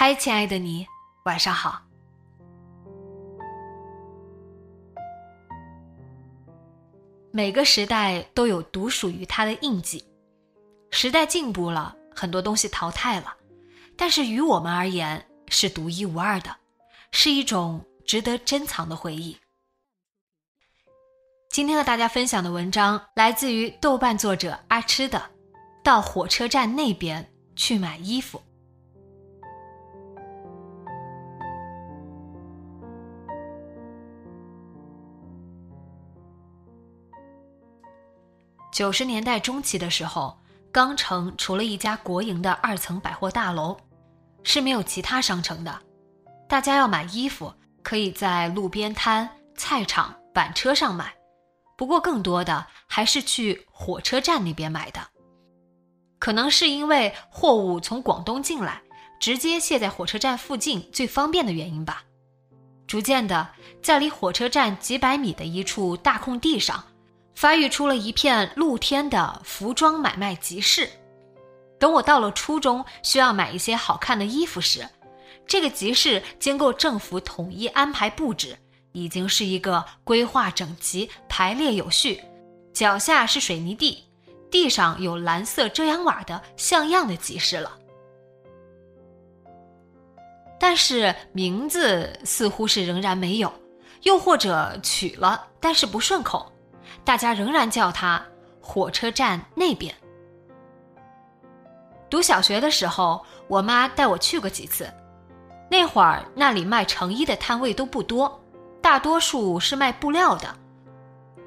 嗨，亲爱的你，晚上好。每个时代都有独属于它的印记，时代进步了，很多东西淘汰了，但是于我们而言是独一无二的，是一种值得珍藏的回忆。今天和大家分享的文章来自于豆瓣作者阿吃的，到火车站那边去买衣服。九十年代中期的时候，钢城除了一家国营的二层百货大楼，是没有其他商城的。大家要买衣服，可以在路边摊、菜场、板车上买，不过更多的还是去火车站那边买的。可能是因为货物从广东进来，直接卸在火车站附近最方便的原因吧。逐渐的，在离火车站几百米的一处大空地上。发育出了一片露天的服装买卖集市。等我到了初中，需要买一些好看的衣服时，这个集市经过政府统一安排布置，已经是一个规划整齐、排列有序。脚下是水泥地，地上有蓝色遮阳瓦的像样的集市了。但是名字似乎是仍然没有，又或者取了，但是不顺口。大家仍然叫它火车站那边。读小学的时候，我妈带我去过几次。那会儿那里卖成衣的摊位都不多，大多数是卖布料的。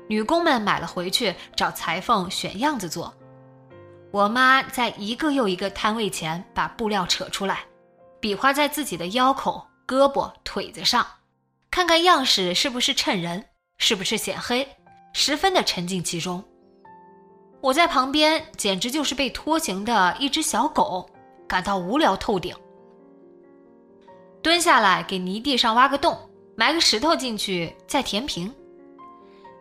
女工们买了回去找裁缝选样子做。我妈在一个又一个摊位前把布料扯出来，比划在自己的腰口、胳膊、腿子上，看看样式是不是衬人，是不是显黑。十分的沉浸其中，我在旁边简直就是被拖行的一只小狗，感到无聊透顶。蹲下来给泥地上挖个洞，埋个石头进去，再填平。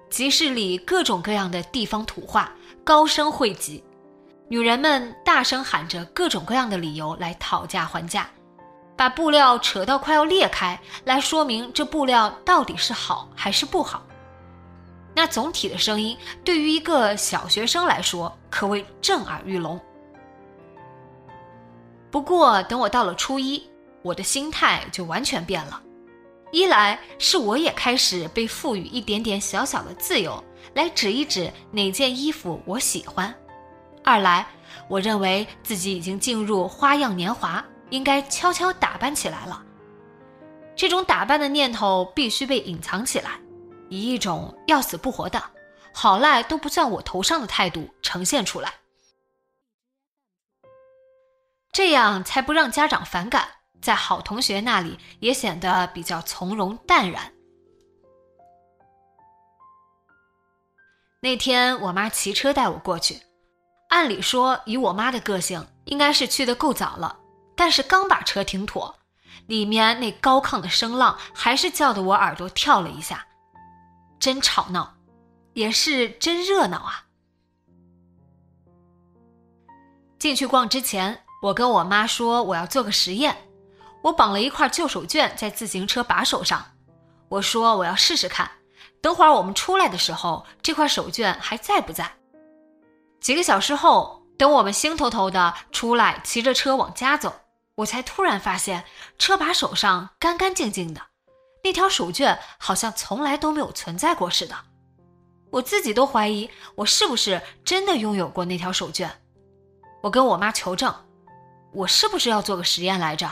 集市里各种各样的地方土话高声汇集，女人们大声喊着各种各样的理由来讨价还价，把布料扯到快要裂开，来说明这布料到底是好还是不好。那总体的声音对于一个小学生来说可谓震耳欲聋。不过等我到了初一，我的心态就完全变了。一来是我也开始被赋予一点点小小的自由，来指一指哪件衣服我喜欢；二来我认为自己已经进入花样年华，应该悄悄打扮起来了。这种打扮的念头必须被隐藏起来。以一种要死不活的、好赖都不算我头上的态度呈现出来，这样才不让家长反感，在好同学那里也显得比较从容淡然。那天我妈骑车带我过去，按理说以我妈的个性，应该是去的够早了，但是刚把车停妥，里面那高亢的声浪还是叫得我耳朵跳了一下。真吵闹，也是真热闹啊！进去逛之前，我跟我妈说我要做个实验。我绑了一块旧手绢在自行车把手上，我说我要试试看，等会儿我们出来的时候，这块手绢还在不在？几个小时后，等我们兴头头的出来，骑着车往家走，我才突然发现车把手上干干净净的。那条手绢好像从来都没有存在过似的。我自己都怀疑我是不是真的拥有过那条手绢。我跟我妈求证，我是不是要做个实验来着？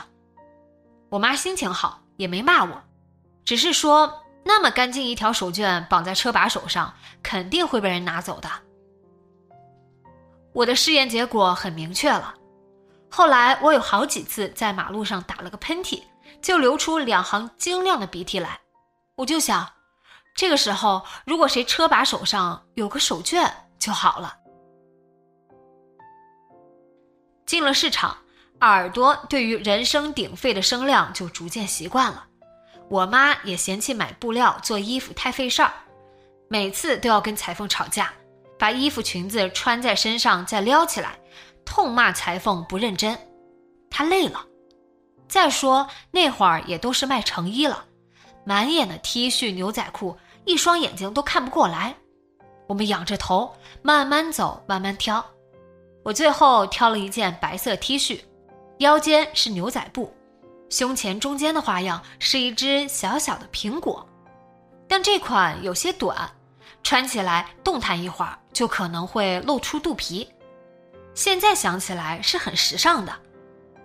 我妈心情好，也没骂我，只是说那么干净一条手绢绑在车把手上，肯定会被人拿走的。我的试验结果很明确了。后来我有好几次在马路上打了个喷嚏，就流出两行晶亮的鼻涕来。我就想，这个时候如果谁车把手上有个手绢就好了。进了市场，耳朵对于人声鼎沸的声量就逐渐习惯了。我妈也嫌弃买布料做衣服太费事儿，每次都要跟裁缝吵架，把衣服裙子穿在身上再撩起来。痛骂裁缝不认真，他累了。再说那会儿也都是卖成衣了，满眼的 T 恤牛仔裤，一双眼睛都看不过来。我们仰着头慢慢走，慢慢挑。我最后挑了一件白色 T 恤，腰间是牛仔布，胸前中间的花样是一只小小的苹果，但这款有些短，穿起来动弹一会儿就可能会露出肚皮。现在想起来是很时尚的，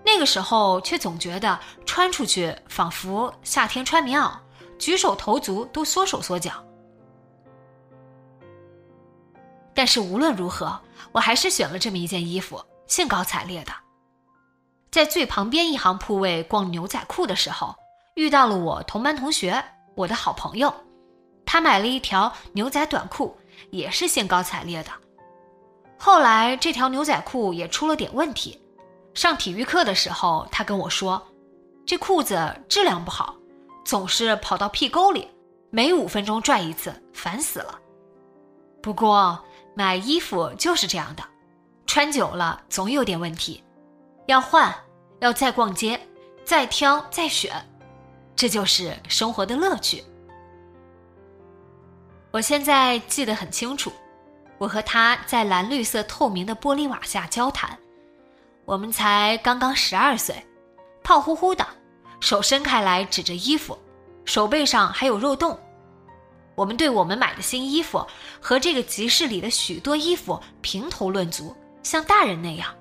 那个时候却总觉得穿出去仿佛夏天穿棉袄，举手投足都缩手缩脚。但是无论如何，我还是选了这么一件衣服，兴高采烈的。在最旁边一行铺位逛牛仔裤的时候，遇到了我同班同学，我的好朋友，他买了一条牛仔短裤，也是兴高采烈的。后来这条牛仔裤也出了点问题，上体育课的时候，他跟我说，这裤子质量不好，总是跑到屁沟里，每五分钟拽一次，烦死了。不过买衣服就是这样的，穿久了总有点问题，要换，要再逛街，再挑再选，这就是生活的乐趣。我现在记得很清楚。我和他在蓝绿色透明的玻璃瓦下交谈，我们才刚刚十二岁，胖乎乎的，手伸开来指着衣服，手背上还有肉洞。我们对我们买的新衣服和这个集市里的许多衣服评头论足，像大人那样，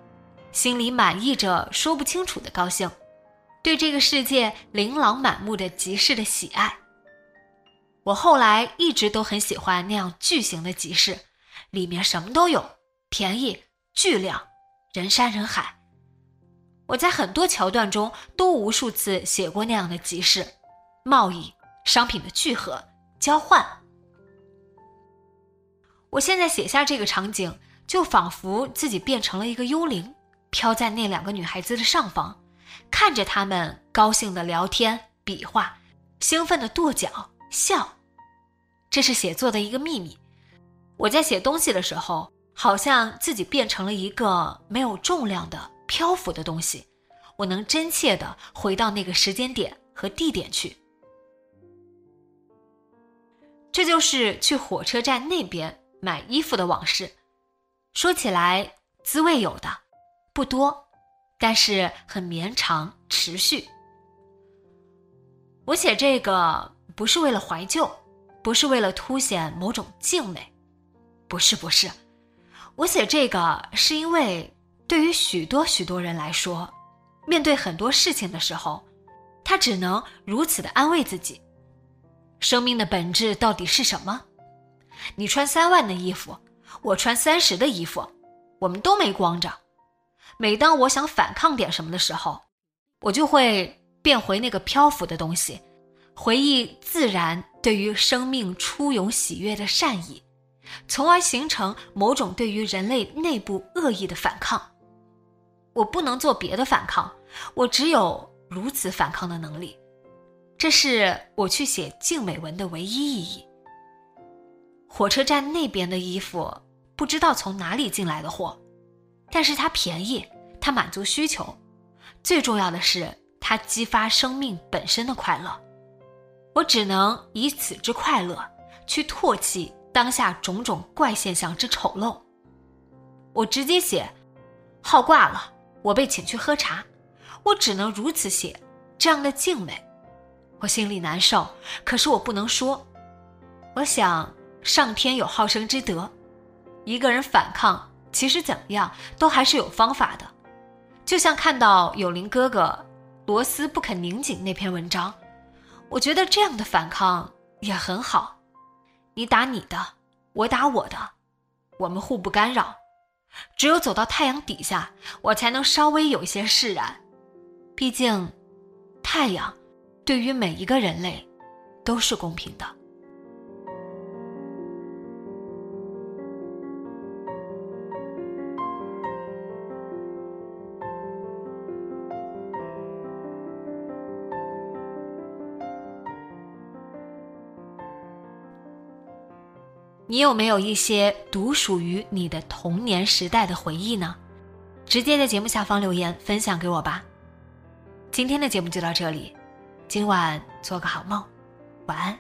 心里满意着说不清楚的高兴，对这个世界琳琅满目的集市的喜爱。我后来一直都很喜欢那样巨型的集市。里面什么都有，便宜、巨量、人山人海。我在很多桥段中都无数次写过那样的集市，贸易、商品的聚合、交换。我现在写下这个场景，就仿佛自己变成了一个幽灵，飘在那两个女孩子的上方，看着她们高兴的聊天、比划，兴奋的跺脚、笑。这是写作的一个秘密。我在写东西的时候，好像自己变成了一个没有重量的漂浮的东西，我能真切的回到那个时间点和地点去。这就是去火车站那边买衣服的往事，说起来滋味有的不多，但是很绵长持续。我写这个不是为了怀旧，不是为了凸显某种敬美。不是不是，我写这个是因为，对于许多许多人来说，面对很多事情的时候，他只能如此的安慰自己。生命的本质到底是什么？你穿三万的衣服，我穿三十的衣服，我们都没光着。每当我想反抗点什么的时候，我就会变回那个漂浮的东西，回忆自然对于生命初涌喜悦的善意。从而形成某种对于人类内部恶意的反抗。我不能做别的反抗，我只有如此反抗的能力。这是我去写静美文的唯一意义。火车站那边的衣服不知道从哪里进来的货，但是它便宜，它满足需求，最重要的是它激发生命本身的快乐。我只能以此之快乐去唾弃。当下种种怪现象之丑陋，我直接写，号挂了，我被请去喝茶，我只能如此写，这样的静美，我心里难受，可是我不能说。我想，上天有好生之德，一个人反抗，其实怎么样都还是有方法的。就像看到有林哥哥螺丝不肯拧紧那篇文章，我觉得这样的反抗也很好。你打你的，我打我的，我们互不干扰。只有走到太阳底下，我才能稍微有一些释然。毕竟，太阳对于每一个人类都是公平的。你有没有一些独属于你的童年时代的回忆呢？直接在节目下方留言分享给我吧。今天的节目就到这里，今晚做个好梦，晚安。